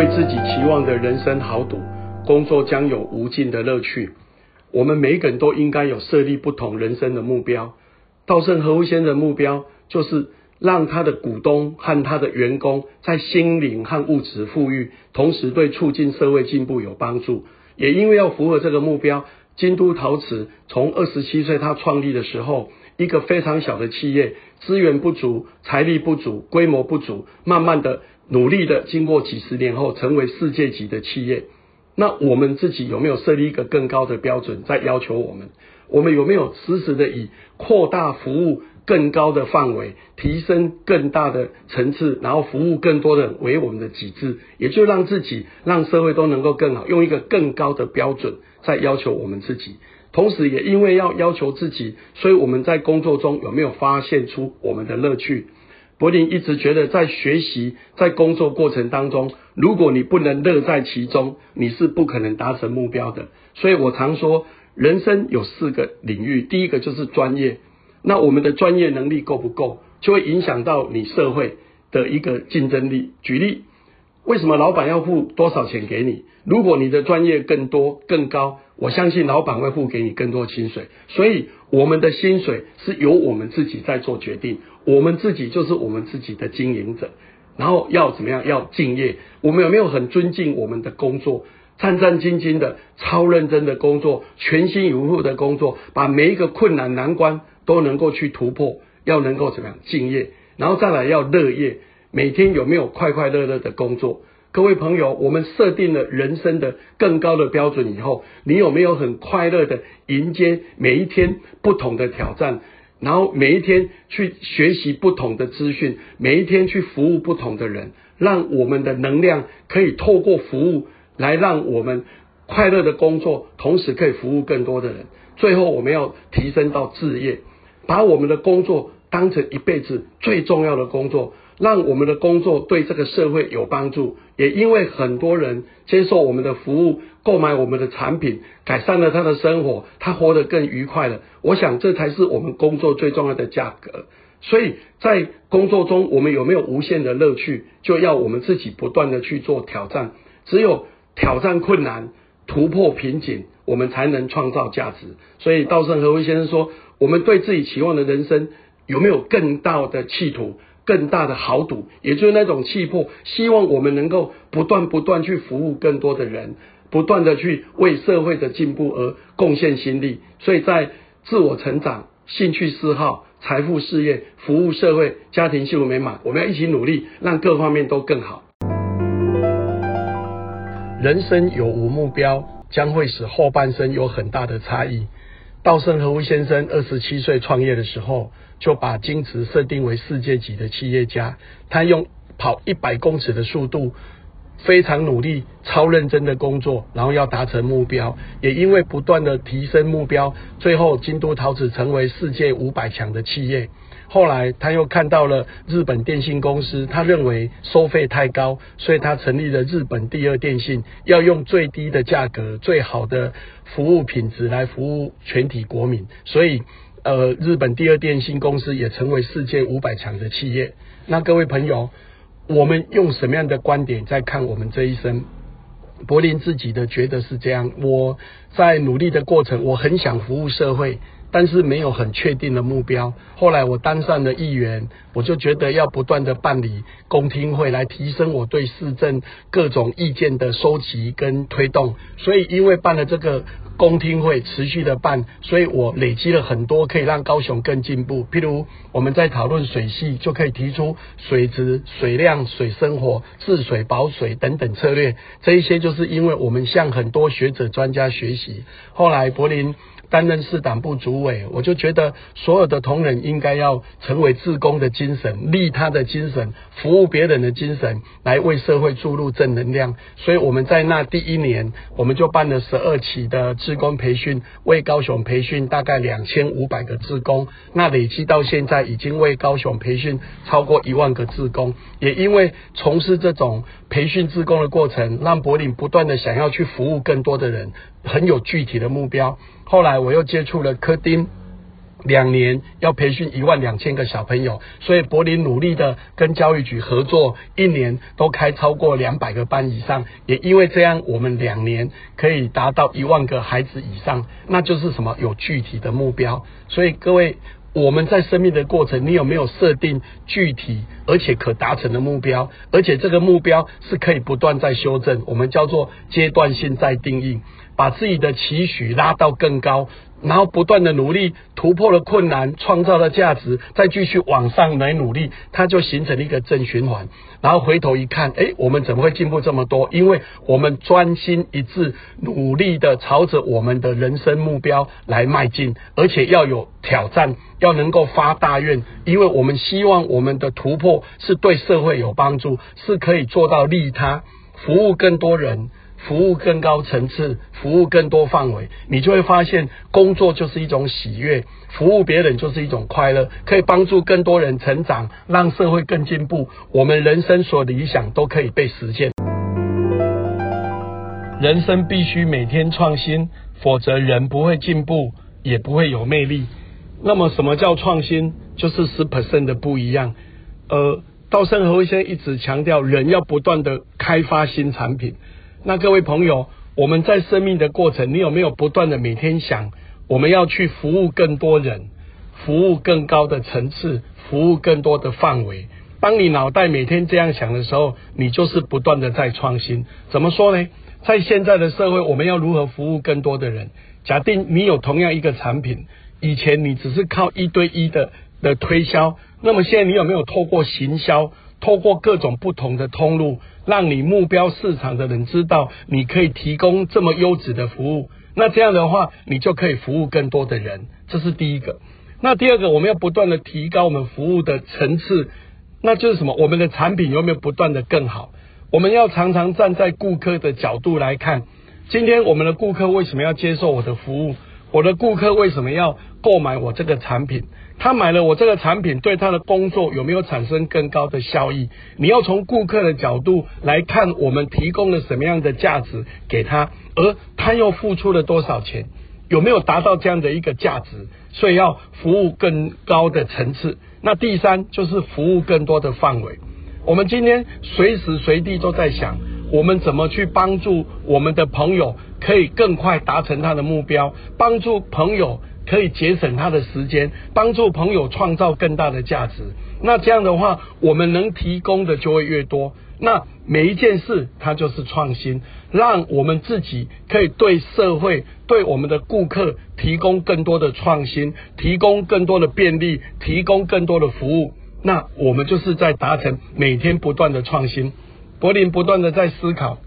为自己期望的人生豪赌，工作将有无尽的乐趣。我们每个人都应该有设立不同人生的目标。稻盛和夫先生的目标就是让他的股东和他的员工在心灵和物质富裕，同时对促进社会进步有帮助。也因为要符合这个目标，京都陶瓷从二十七岁他创立的时候，一个非常小的企业，资源不足、财力不足、规模不足，慢慢的。努力的，经过几十年后，成为世界级的企业。那我们自己有没有设立一个更高的标准，在要求我们？我们有没有时时的以扩大服务更高的范围，提升更大的层次，然后服务更多的人为我们的己志？也就让自己、让社会都能够更好，用一个更高的标准在要求我们自己。同时，也因为要要求自己，所以我们在工作中有没有发现出我们的乐趣？柏林一直觉得，在学习、在工作过程当中，如果你不能乐在其中，你是不可能达成目标的。所以我常说，人生有四个领域，第一个就是专业。那我们的专业能力够不够，就会影响到你社会的一个竞争力。举例，为什么老板要付多少钱给你？如果你的专业更多、更高，我相信老板会付给你更多薪水。所以，我们的薪水是由我们自己在做决定。我们自己就是我们自己的经营者，然后要怎么样？要敬业。我们有没有很尊敬我们的工作？战战兢兢的、超认真的工作，全心以赴的工作，把每一个困难难关都能够去突破。要能够怎么样？敬业，然后再来要乐业。每天有没有快快乐乐的工作？各位朋友，我们设定了人生的更高的标准以后，你有没有很快乐的迎接每一天不同的挑战？然后每一天去学习不同的资讯，每一天去服务不同的人，让我们的能量可以透过服务来让我们快乐的工作，同时可以服务更多的人。最后，我们要提升到置业，把我们的工作当成一辈子最重要的工作。让我们的工作对这个社会有帮助，也因为很多人接受我们的服务，购买我们的产品，改善了他的生活，他活得更愉快了。我想这才是我们工作最重要的价格。所以在工作中，我们有没有无限的乐趣，就要我们自己不断的去做挑战。只有挑战困难、突破瓶颈，我们才能创造价值。所以稻盛和夫先生说：“我们对自己期望的人生，有没有更大的企图？”更大的豪赌，也就是那种气魄，希望我们能够不断不断去服务更多的人，不断的去为社会的进步而贡献心力。所以在自我成长、兴趣嗜好、财富事业、服务社会、家庭幸福美满，我们要一起努力，让各方面都更好。人生有无目标，将会使后半生有很大的差异。稻盛和夫先生二十七岁创业的时候。就把金池设定为世界级的企业家，他用跑一百公尺的速度，非常努力、超认真的工作，然后要达成目标。也因为不断的提升目标，最后京都陶瓷成为世界五百强的企业。后来他又看到了日本电信公司，他认为收费太高，所以他成立了日本第二电信，要用最低的价格、最好的服务品质来服务全体国民。所以。呃，日本第二电信公司也成为世界五百强的企业。那各位朋友，我们用什么样的观点在看我们这一生？柏林自己的觉得是这样。我在努力的过程，我很想服务社会。但是没有很确定的目标。后来我当上了议员，我就觉得要不断的办理公听会，来提升我对市政各种意见的收集跟推动。所以因为办了这个公听会，持续的办，所以我累积了很多可以让高雄更进步。譬如我们在讨论水系，就可以提出水质、水量、水生活、治水保水等等策略。这一些就是因为我们向很多学者专家学习。后来柏林。担任市党部主委，我就觉得所有的同仁应该要成为自工的精神、利他的精神、服务别人的精神，来为社会注入正能量。所以我们在那第一年，我们就办了十二期的自工培训，为高雄培训大概两千五百个自工。那累积到现在，已经为高雄培训超过一万个自工。也因为从事这种培训自工的过程，让柏林不断的想要去服务更多的人，很有具体的目标。后来我又接触了科丁，两年要培训一万两千个小朋友，所以柏林努力的跟教育局合作，一年都开超过两百个班以上。也因为这样，我们两年可以达到一万个孩子以上，那就是什么有具体的目标。所以各位，我们在生命的过程，你有没有设定具体而且可达成的目标？而且这个目标是可以不断在修正，我们叫做阶段性再定义，把自己的期许拉到更高。然后不断的努力，突破了困难，创造了价值，再继续往上来努力，它就形成了一个正循环。然后回头一看，哎，我们怎么会进步这么多？因为我们专心一致，努力的朝着我们的人生目标来迈进，而且要有挑战，要能够发大愿，因为我们希望我们的突破是对社会有帮助，是可以做到利他，服务更多人。服务更高层次，服务更多范围，你就会发现工作就是一种喜悦，服务别人就是一种快乐，可以帮助更多人成长，让社会更进步，我们人生所理想都可以被实现。人生必须每天创新，否则人不会进步，也不会有魅力。那么什么叫创新？就是十 percent 的不一样。呃，稻盛和夫先生一直强调，人要不断的开发新产品。那各位朋友，我们在生命的过程，你有没有不断的每天想，我们要去服务更多人，服务更高的层次，服务更多的范围？当你脑袋每天这样想的时候，你就是不断的在创新。怎么说呢？在现在的社会，我们要如何服务更多的人？假定你有同样一个产品，以前你只是靠一对一的的推销，那么现在你有没有透过行销？透过各种不同的通路，让你目标市场的人知道你可以提供这么优质的服务。那这样的话，你就可以服务更多的人。这是第一个。那第二个，我们要不断的提高我们服务的层次。那就是什么？我们的产品有没有不断的更好？我们要常常站在顾客的角度来看，今天我们的顾客为什么要接受我的服务？我的顾客为什么要购买我这个产品？他买了我这个产品，对他的工作有没有产生更高的效益？你要从顾客的角度来看，我们提供了什么样的价值给他，而他又付出了多少钱？有没有达到这样的一个价值？所以要服务更高的层次。那第三就是服务更多的范围。我们今天随时随地都在想，我们怎么去帮助我们的朋友可以更快达成他的目标，帮助朋友。可以节省他的时间，帮助朋友创造更大的价值。那这样的话，我们能提供的就会越多。那每一件事，它就是创新，让我们自己可以对社会、对我们的顾客提供更多的创新，提供更多的便利，提供更多的服务。那我们就是在达成每天不断的创新。柏林不断的在思考。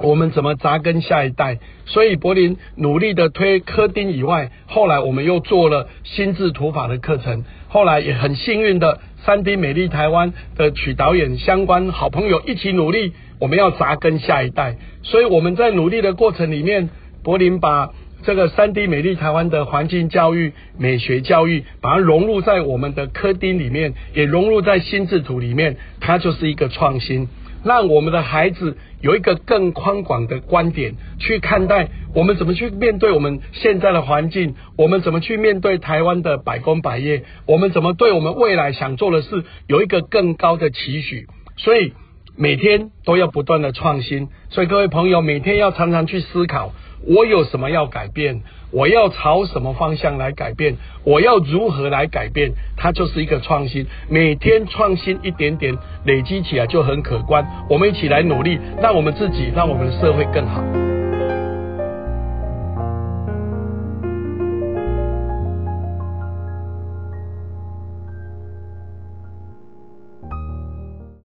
我们怎么扎根下一代？所以柏林努力的推科丁以外，后来我们又做了心智图法的课程。后来也很幸运的，三 D 美丽台湾的曲导演相关好朋友一起努力，我们要扎根下一代。所以我们在努力的过程里面，柏林把这个三 D 美丽台湾的环境教育、美学教育，把它融入在我们的科丁里面，也融入在心智图里面，它就是一个创新。让我们的孩子有一个更宽广的观点去看待我们怎么去面对我们现在的环境，我们怎么去面对台湾的百工百业，我们怎么对我们未来想做的事有一个更高的期许。所以每天都要不断的创新。所以各位朋友，每天要常常去思考。我有什么要改变？我要朝什么方向来改变？我要如何来改变？它就是一个创新，每天创新一点点，累积起来就很可观。我们一起来努力，让我们自己，让我们的社会更好。